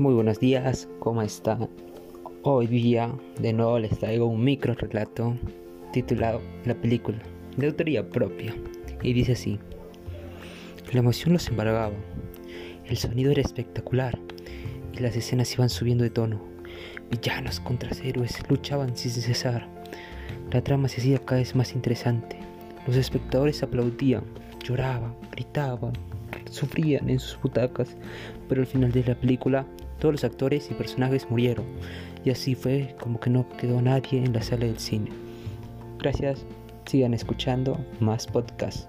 Muy buenos días, ¿cómo están? Hoy día de nuevo les traigo un micro relato titulado La película, de autoría propia, y dice así. La emoción los embargaba, el sonido era espectacular y las escenas iban subiendo de tono. Villanos contra héroes luchaban sin cesar. La trama se hacía cada vez más interesante. Los espectadores aplaudían, lloraban, gritaban, sufrían en sus butacas, pero al final de la película todos los actores y personajes murieron, y así fue como que no quedó nadie en la sala del cine. Gracias, sigan escuchando más podcasts.